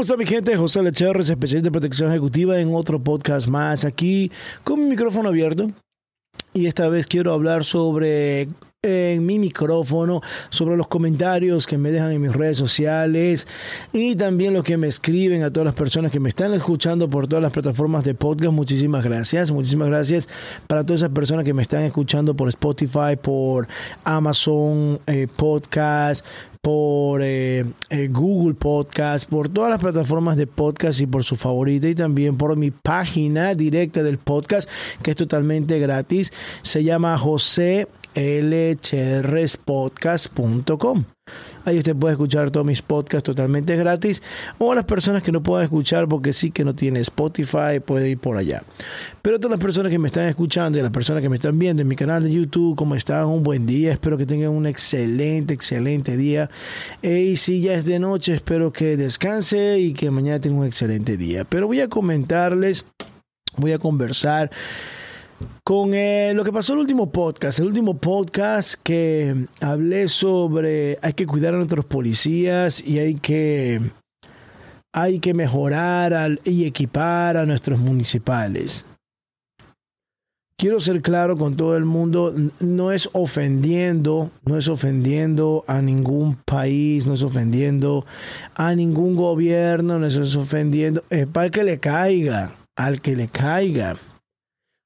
¿Cómo está mi gente? José Lecherres, especialista de protección ejecutiva en otro podcast más aquí con mi micrófono abierto. Y esta vez quiero hablar sobre en mi micrófono, sobre los comentarios que me dejan en mis redes sociales y también lo que me escriben a todas las personas que me están escuchando por todas las plataformas de podcast. Muchísimas gracias. Muchísimas gracias para todas esas personas que me están escuchando por Spotify, por Amazon eh, Podcast, por eh, eh, Google Podcast, por todas las plataformas de podcast y por su favorita y también por mi página directa del podcast que es totalmente gratis. Se llama José lchrespodcast.com. Ahí usted puede escuchar todos mis podcasts totalmente gratis. O las personas que no puedan escuchar porque sí que no tiene Spotify, puede ir por allá. Pero todas las personas que me están escuchando y las personas que me están viendo en mi canal de YouTube, ¿cómo están? Un buen día. Espero que tengan un excelente, excelente día. Y si ya es de noche, espero que descanse y que mañana tenga un excelente día. Pero voy a comentarles, voy a conversar con eh, lo que pasó el último podcast, el último podcast que hablé sobre hay que cuidar a nuestros policías y hay que hay que mejorar y equipar a nuestros municipales. Quiero ser claro con todo el mundo, no es ofendiendo, no es ofendiendo a ningún país, no es ofendiendo a ningún gobierno, no es ofendiendo, es para que le caiga, al que le caiga.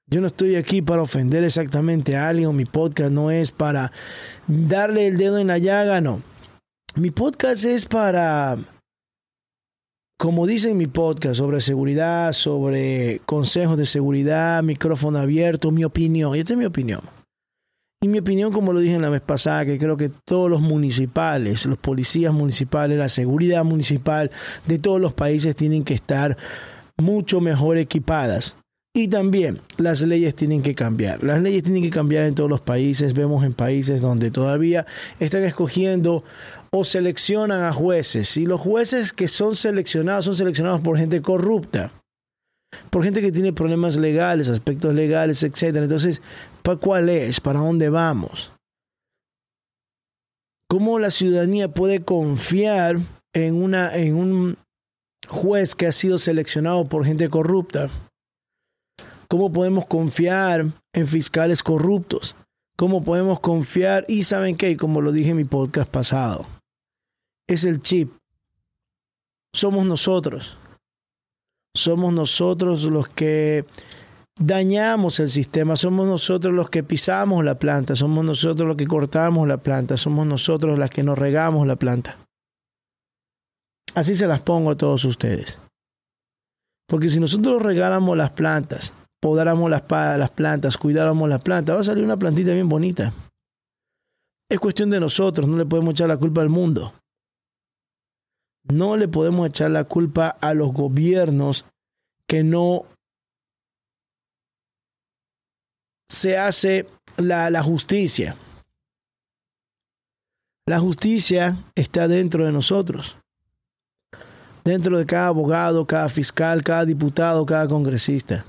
Yo no estoy aquí para ofender exactamente a alguien, mi podcast no es para darle el dedo en la llaga, no. Mi podcast es para, como dice en mi podcast, sobre seguridad, sobre consejos de seguridad, micrófono abierto, mi opinión. Esta es mi opinión. Y mi opinión, como lo dije en la vez pasada, que creo que todos los municipales, los policías municipales, la seguridad municipal de todos los países tienen que estar mucho mejor equipadas y también las leyes tienen que cambiar. Las leyes tienen que cambiar en todos los países. Vemos en países donde todavía están escogiendo o seleccionan a jueces. Y los jueces que son seleccionados son seleccionados por gente corrupta. Por gente que tiene problemas legales, aspectos legales, etc. Entonces, ¿para cuál es? ¿Para dónde vamos? ¿Cómo la ciudadanía puede confiar en, una, en un juez que ha sido seleccionado por gente corrupta? ¿Cómo podemos confiar en fiscales corruptos? ¿Cómo podemos confiar? Y saben qué, como lo dije en mi podcast pasado, es el chip. Somos nosotros. Somos nosotros los que dañamos el sistema, somos nosotros los que pisamos la planta, somos nosotros los que cortamos la planta, somos nosotros las que nos regamos la planta. Así se las pongo a todos ustedes. Porque si nosotros regalamos las plantas, podáramos las, plantas, cuidáramos las plantas, va a salir una plantita bien bonita. Es cuestión de nosotros, no le podemos echar la culpa al mundo. No le podemos echar la culpa a los gobiernos que no se hace la justicia. La justicia está dentro de nosotros. Dentro de cada abogado, cada fiscal, cada diputado, cada congresista.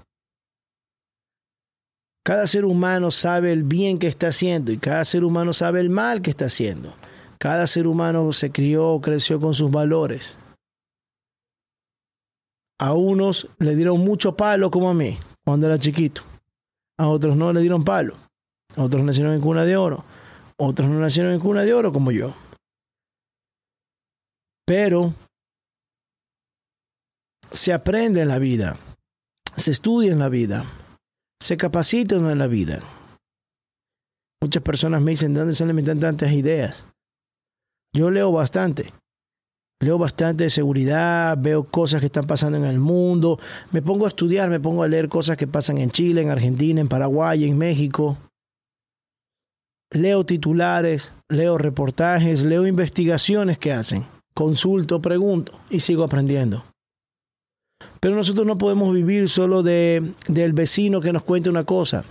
Cada ser humano sabe el bien que está haciendo y cada ser humano sabe el mal que está haciendo. Cada ser humano se crió, creció con sus valores. A unos le dieron mucho palo como a mí cuando era chiquito. A otros no le dieron palo. A otros nacieron en cuna de oro. Otros no nacieron en cuna de oro como yo. Pero se aprende en la vida, se estudia en la vida, se capacita en la vida. Muchas personas me dicen, ¿de dónde salen tantas ideas? Yo leo bastante. Leo bastante de seguridad, veo cosas que están pasando en el mundo, me pongo a estudiar, me pongo a leer cosas que pasan en Chile, en Argentina, en Paraguay, en México. Leo titulares, leo reportajes, leo investigaciones que hacen, consulto, pregunto y sigo aprendiendo. Pero nosotros no podemos vivir solo de, del vecino que nos cuente una cosa.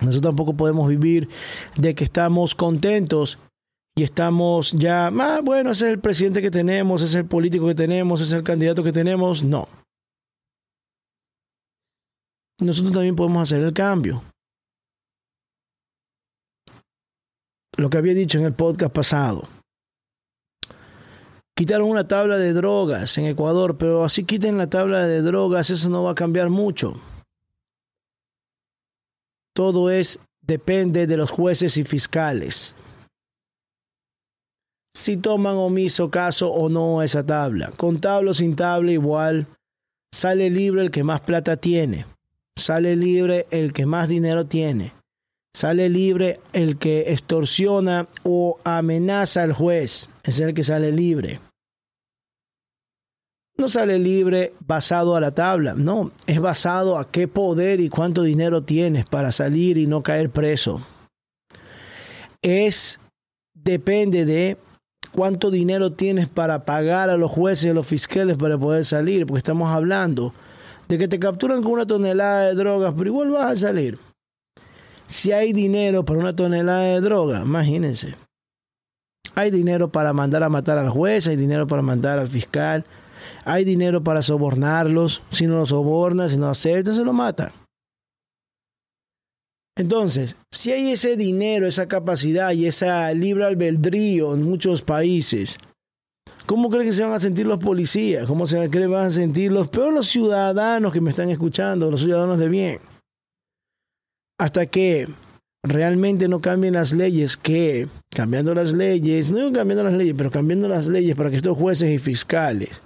Nosotros tampoco podemos vivir de que estamos contentos y estamos ya, ah, bueno, ese es el presidente que tenemos, ese es el político que tenemos, ese es el candidato que tenemos. No. Nosotros también podemos hacer el cambio. Lo que había dicho en el podcast pasado. Quitaron una tabla de drogas en Ecuador, pero así quiten la tabla de drogas, eso no va a cambiar mucho. Todo es depende de los jueces y fiscales si toman omiso caso o no esa tabla. Con tabla o sin tabla igual, sale libre el que más plata tiene, sale libre el que más dinero tiene, sale libre el que extorsiona o amenaza al juez, es el que sale libre. No sale libre basado a la tabla, no, es basado a qué poder y cuánto dinero tienes para salir y no caer preso. Es depende de cuánto dinero tienes para pagar a los jueces y a los fiscales para poder salir, porque estamos hablando de que te capturan con una tonelada de drogas, pero igual vas a salir. Si hay dinero para una tonelada de droga, imagínense. Hay dinero para mandar a matar al juez, hay dinero para mandar al fiscal, hay dinero para sobornarlos. Si no lo soborna, si no acepta, se lo mata. Entonces, si hay ese dinero, esa capacidad y esa libre albedrío en muchos países, ¿cómo creen que se van a sentir los policías? ¿Cómo se creen que van a sentir los peor los ciudadanos que me están escuchando, los ciudadanos de bien? Hasta que realmente no cambien las leyes, que cambiando las leyes, no cambiando las leyes, pero cambiando las leyes para que estos jueces y fiscales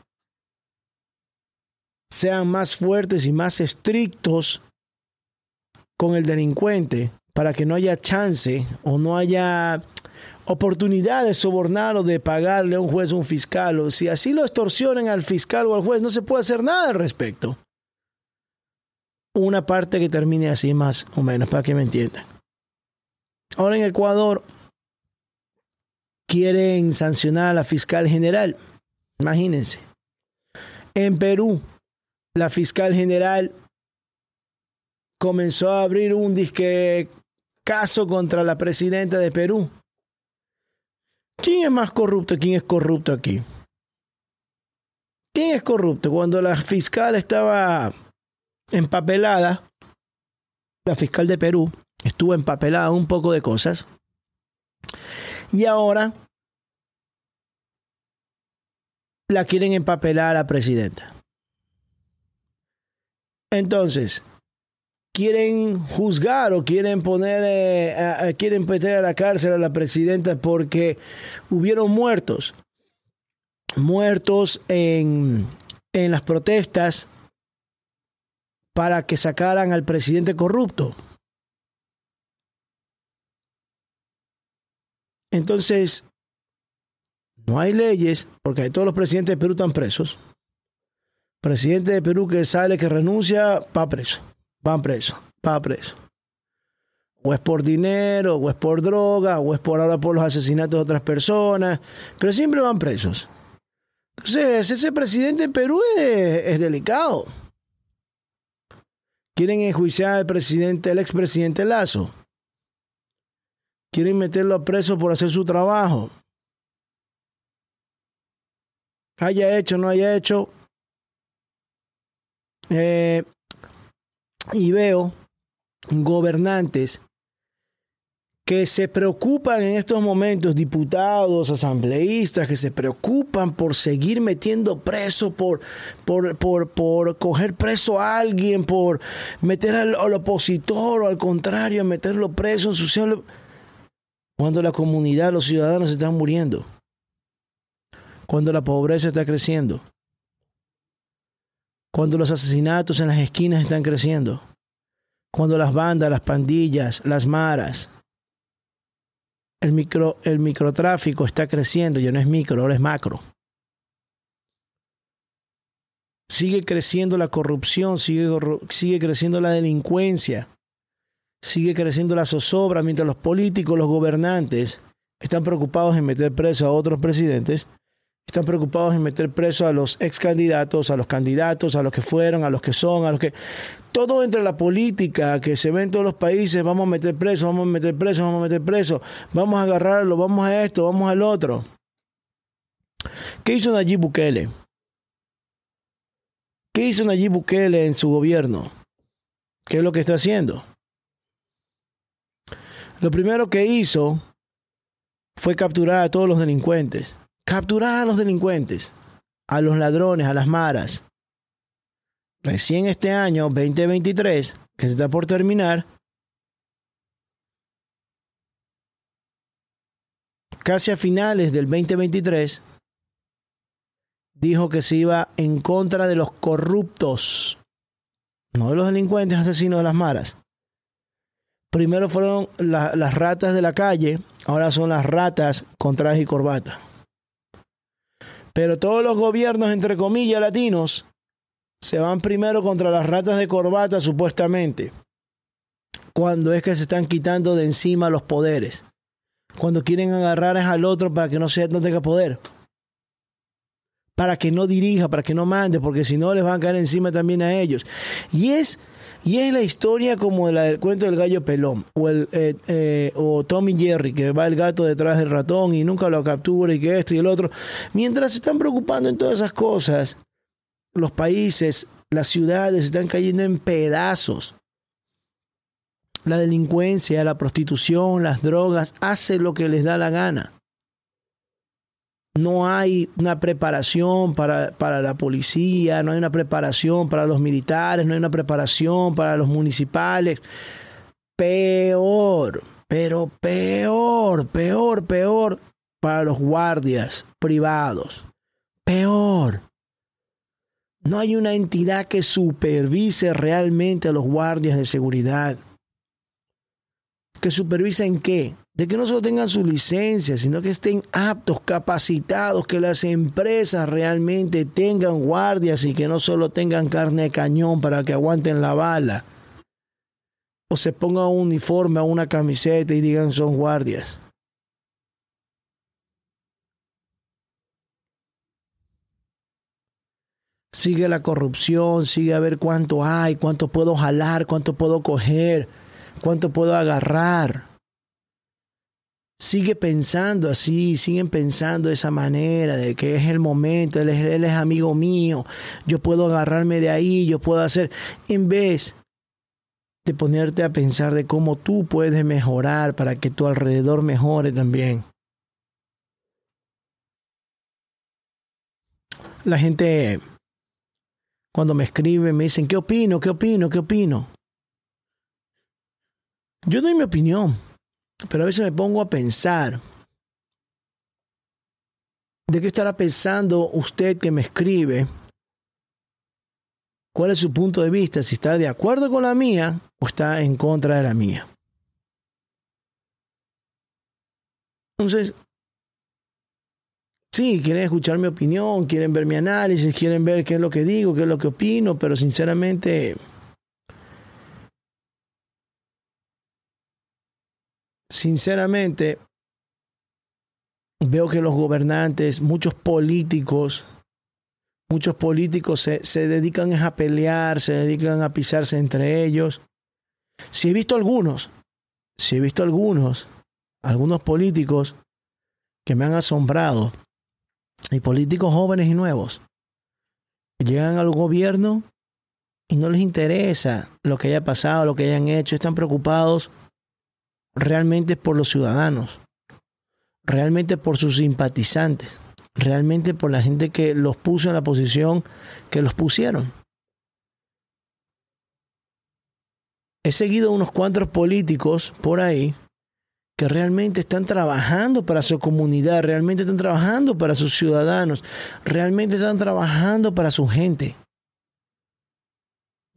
sean más fuertes y más estrictos con el delincuente para que no haya chance o no haya oportunidad de sobornar o de pagarle a un juez o un fiscal, o si así lo extorsionan al fiscal o al juez, no se puede hacer nada al respecto. Una parte que termine así más o menos, para que me entiendan. Ahora en Ecuador quieren sancionar a la fiscal general. Imagínense. En Perú, la fiscal general comenzó a abrir un disque caso contra la presidenta de Perú. ¿Quién es más corrupto? ¿Quién es corrupto aquí? ¿Quién es corrupto? Cuando la fiscal estaba empapelada, la fiscal de Perú estuvo empapelada un poco de cosas. Y ahora la quieren empapelar a la presidenta. Entonces, quieren juzgar o quieren poner, eh, quieren meter a la cárcel a la presidenta porque hubieron muertos, muertos en, en las protestas para que sacaran al presidente corrupto. Entonces, no hay leyes, porque todos los presidentes de Perú están presos. Presidente de Perú que sale, que renuncia, va preso van presos, va preso. O es por dinero, o es por droga, o es por ahora por los asesinatos de otras personas, pero siempre van presos. Entonces, ese presidente de Perú es, delicado. Quieren enjuiciar al presidente, al expresidente Lazo. Quieren meterlo a preso por hacer su trabajo. Haya hecho, no haya hecho. Eh, y veo gobernantes que se preocupan en estos momentos, diputados, asambleístas, que se preocupan por seguir metiendo preso, por, por, por, por coger preso a alguien, por meter al, opositor o al contrario, meterlo preso, cuando la comunidad, los ciudadanos están muriendo, cuando la pobreza está creciendo. Cuando los asesinatos en las esquinas están creciendo, cuando las bandas, las pandillas, las maras, el, micro, el microtráfico está creciendo, ya no es micro, ahora es macro. Sigue creciendo la corrupción, sigue, sigue creciendo la delincuencia, sigue creciendo la zozobra mientras los políticos, los gobernantes están preocupados en meter preso a otros presidentes están preocupados en meter preso a los ex candidatos, a los candidatos, a los que fueron, a los que son, a los que... Todo entre la política que se ve en todos los países, vamos a meter preso, vamos a meter preso, vamos a meter preso, vamos a agarrarlo, vamos a esto, vamos al otro. ¿Qué hizo Nayib Bukele? ¿Qué hizo Nayib Bukele en su gobierno? ¿Qué es lo que está haciendo? Lo primero que hizo fue capturar a todos los delincuentes capturar a los delincuentes, a los ladrones, a las maras. Recién este año, 2023, que se está por terminar, casi a finales del 2023, dijo que se iba en contra de los corruptos, no de los delincuentes asesinos de las maras. Primero fueron las ratas de la calle, ahora son las ratas con traje y corbata. Pero todos los gobiernos, entre comillas, latinos, se van primero contra las ratas de corbata, supuestamente, cuando es que se están quitando de encima los poderes, cuando quieren agarrar al otro para que no, sea, no tenga poder, para que no dirija, para que no mande, porque si no les van a caer encima también a ellos. Y es y es la historia como la del cuento del gallo pelón o, el, eh, eh, o Tommy Jerry, que va el gato detrás del ratón y nunca lo captura y que esto y el otro. Mientras se están preocupando en todas esas cosas, los países, las ciudades están cayendo en pedazos. La delincuencia, la prostitución, las drogas, hace lo que les da la gana no hay una preparación para, para, la policía, no hay una preparación para los militares, no hay una preparación para los municipales. Peor, pero peor, peor, peor para los guardias privados. Peor. No hay una entidad que supervise realmente a los guardias de seguridad. ¿Que supervisen qué? De que no solo tengan su licencia, sino que estén aptos, capacitados, que las empresas realmente tengan guardias y que no solo tengan carne de cañón para que aguanten la bala. O se pongan un uniforme una camiseta y digan son guardias. Sigue la corrupción, sigue a ver cuánto hay, cuánto puedo jalar, cuánto puedo coger, cuánto puedo agarrar sigue pensando así, siguen pensando de esa manera, de que es el momento, él es, él amigo mío, yo puedo agarrarme de ahí, yo puedo hacer, en vez de ponerte a pensar de cómo tú puedes mejorar para que tu alrededor mejore también. La gente cuando me escribe me dicen, ¿qué opino? ¿Qué opino? ¿Qué opino? Yo doy mi opinión pero a veces me pongo a pensar, ¿de qué estará pensando usted que me escribe? ¿Cuál es su punto de vista? Si está de acuerdo con la mía o está en contra de la mía. Entonces, sí, quieren escuchar mi opinión, quieren ver mi análisis, quieren ver qué es lo que digo, qué es lo que opino, pero sinceramente sinceramente, veo que los gobernantes, muchos políticos, muchos políticos se, se, dedican a pelear, se dedican a pisarse entre ellos. Si he visto algunos, si he visto algunos, algunos políticos que me han asombrado, y políticos jóvenes y nuevos, llegan al gobierno y no les interesa lo que haya pasado, lo que hayan hecho, están preocupados realmente por los ciudadanos, realmente por sus simpatizantes, realmente por la gente que los puso en la posición que los pusieron. He seguido unos cuantos políticos por ahí que realmente están trabajando para su comunidad, realmente están trabajando para sus ciudadanos, realmente están trabajando para su gente.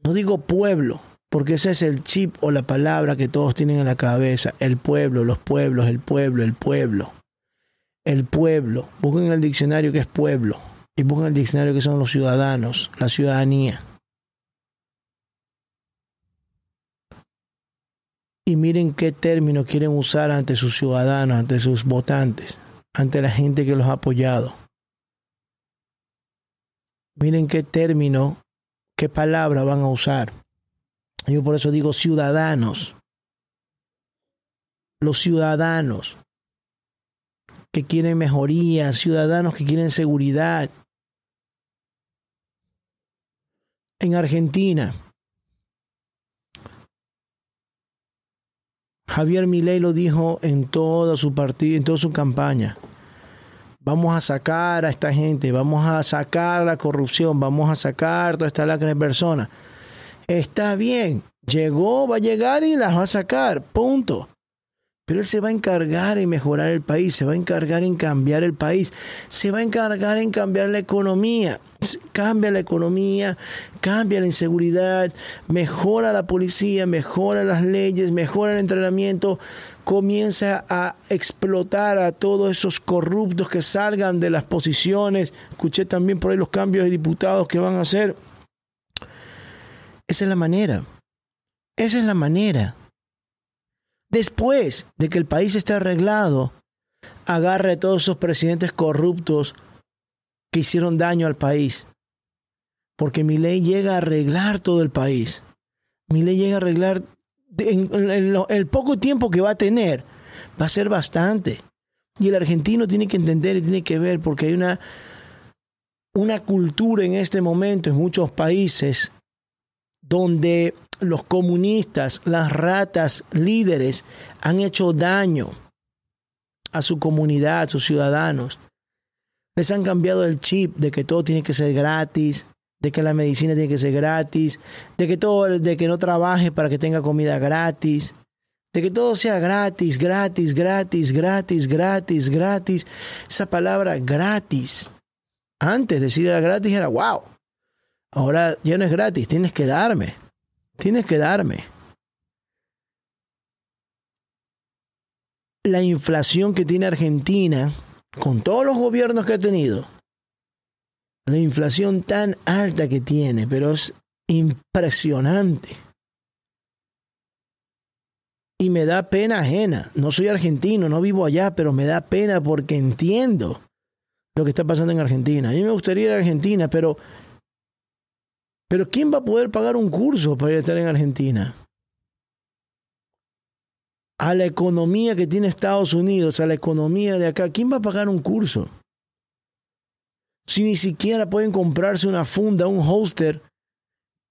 No digo pueblo, porque ese es el chip o la palabra que todos tienen en la cabeza. El pueblo, los pueblos, el pueblo, el pueblo. El pueblo. Busquen en el diccionario que es pueblo. Y busquen en el diccionario que son los ciudadanos, la ciudadanía. Y miren qué término quieren usar ante sus ciudadanos, ante sus votantes, ante la gente que los ha apoyado. Miren qué término, qué palabra van a usar. Yo por eso digo ciudadanos. Los ciudadanos que quieren mejoría, ciudadanos que quieren seguridad. En Argentina, Javier Milei lo dijo en toda su partido, en toda su campaña. Vamos a sacar a esta gente, vamos a sacar la corrupción, vamos a sacar toda esta lacra de personas. Está bien, llegó, va a llegar y las va a sacar, punto. Pero él se va a encargar en mejorar el país, se va a encargar en cambiar el país, se va a encargar en cambiar la economía. Cambia la economía, cambia la inseguridad, mejora la policía, mejora las leyes, mejora el entrenamiento, comienza a explotar a todos esos corruptos que salgan de las posiciones. Escuché también por ahí los cambios de diputados que van a hacer. Esa es la manera. Esa es la manera. Después de que el país esté arreglado, agarre a todos esos presidentes corruptos que hicieron daño al país. Porque mi ley llega a arreglar todo el país. Mi ley llega a arreglar en, el poco tiempo que va a tener. Va a ser bastante. Y el argentino tiene que entender y tiene que ver porque hay una, una cultura en este momento en muchos países donde los comunistas, las ratas líderes han hecho daño a su comunidad, a sus ciudadanos. Les han cambiado el chip de que todo tiene que ser gratis, de que la medicina tiene que ser gratis, de que todo, de que no trabaje para que tenga comida gratis, de que todo sea gratis, gratis, gratis, gratis, gratis, gratis. Esa palabra gratis. Antes decir era gratis era wow. Ahora ya no es gratis, tienes que darme. Tienes que darme. La inflación que tiene Argentina, con todos los gobiernos que ha tenido, la inflación tan alta que tiene, pero es impresionante. Y me da pena ajena. No soy argentino, no vivo allá, pero me da pena porque entiendo lo que está pasando en Argentina. A mí me gustaría ir a Argentina, pero pero ¿quién va a poder pagar un curso para ir a estar en Argentina? A la economía que tiene Estados Unidos, a la economía de acá, ¿quién va a pagar un curso? Si ni siquiera pueden comprarse una funda, un holster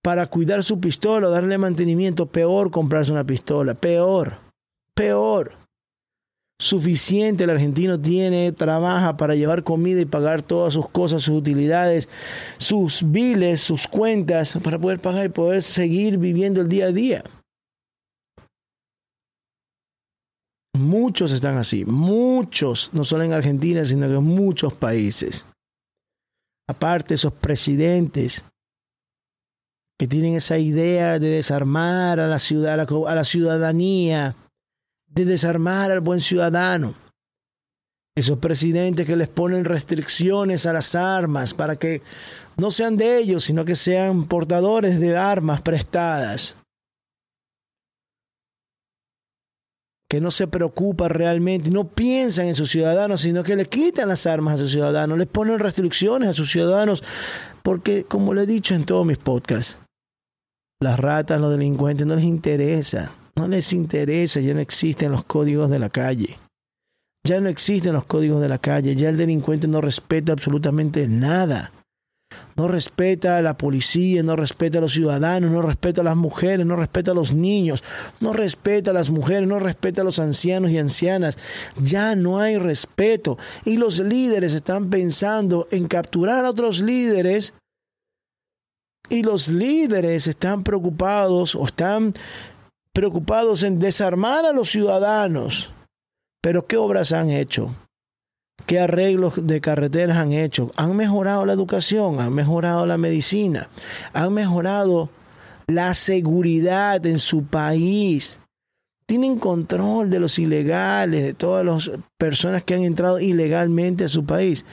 para cuidar su pistola o darle mantenimiento, peor comprarse una pistola, peor, peor suficiente el argentino tiene, trabaja para llevar comida y pagar todas sus cosas, sus utilidades, sus biles, sus cuentas, para poder pagar y poder seguir viviendo el día a día. Muchos están así, muchos, no solo en Argentina, sino que en muchos países. Aparte, esos presidentes que tienen esa idea de desarmar a la ciudad, a la ciudadanía, de desarmar al buen ciudadano. Esos presidentes que les ponen restricciones a las armas para que no sean de ellos, sino que sean portadores de armas prestadas. Que no se preocupa realmente, no piensan en sus ciudadanos, sino que le quitan las armas a sus ciudadanos, les ponen restricciones a sus ciudadanos, porque como le he dicho en todos mis podcasts, las ratas, los delincuentes no les interesa no les interesa, ya no existen los códigos de la calle. Ya no existen los códigos de la calle, ya el delincuente no respeta absolutamente nada. No respeta a la policía, no respeta a los ciudadanos, no respeta a las mujeres, no respeta a los niños, no respeta a las mujeres, no respeta a los ancianos y ancianas. Ya no hay respeto. Y los líderes están pensando en capturar a otros líderes y los líderes están preocupados o están preocupados en desarmar a los ciudadanos. Pero ¿qué obras han hecho? ¿Qué arreglos de carreteras han hecho? Han mejorado la educación, han mejorado la medicina, han mejorado la seguridad en su país. Tienen control de los ilegales, de todas las personas que han entrado ilegalmente a su país.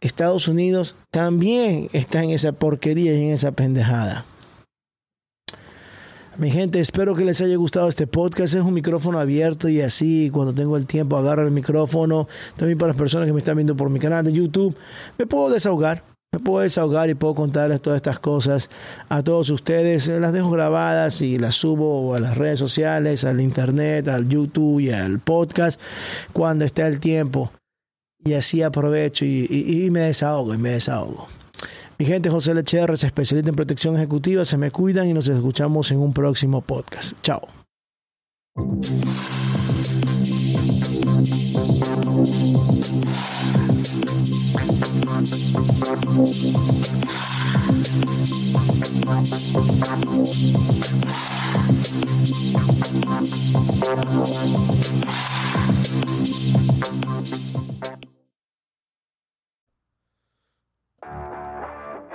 Estados Unidos también está en esa porquería y en esa pendejada. Mi gente, espero que les haya gustado este podcast. Es un micrófono abierto y así, cuando tengo el tiempo, agarro el micrófono. También para las personas que me están viendo por mi canal de YouTube, me puedo desahogar. Me puedo desahogar y puedo contarles todas estas cosas a todos ustedes. Las dejo grabadas y las subo a las redes sociales, al internet, al YouTube y al podcast cuando esté el tiempo. Y así aprovecho y, me desahogo y me desahogo. Mi gente, José Lecherres, especialista en protección ejecutiva. Se me cuidan y nos escuchamos en un próximo podcast. Chao.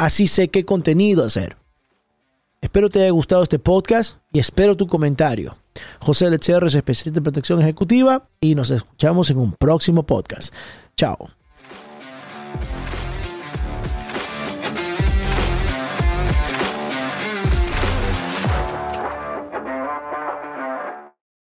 así sé qué contenido hacer. Espero te haya gustado este podcast y espero tu comentario. José L. Cherres, especialista de protección ejecutiva, y nos escuchamos en un próximo podcast. Chao.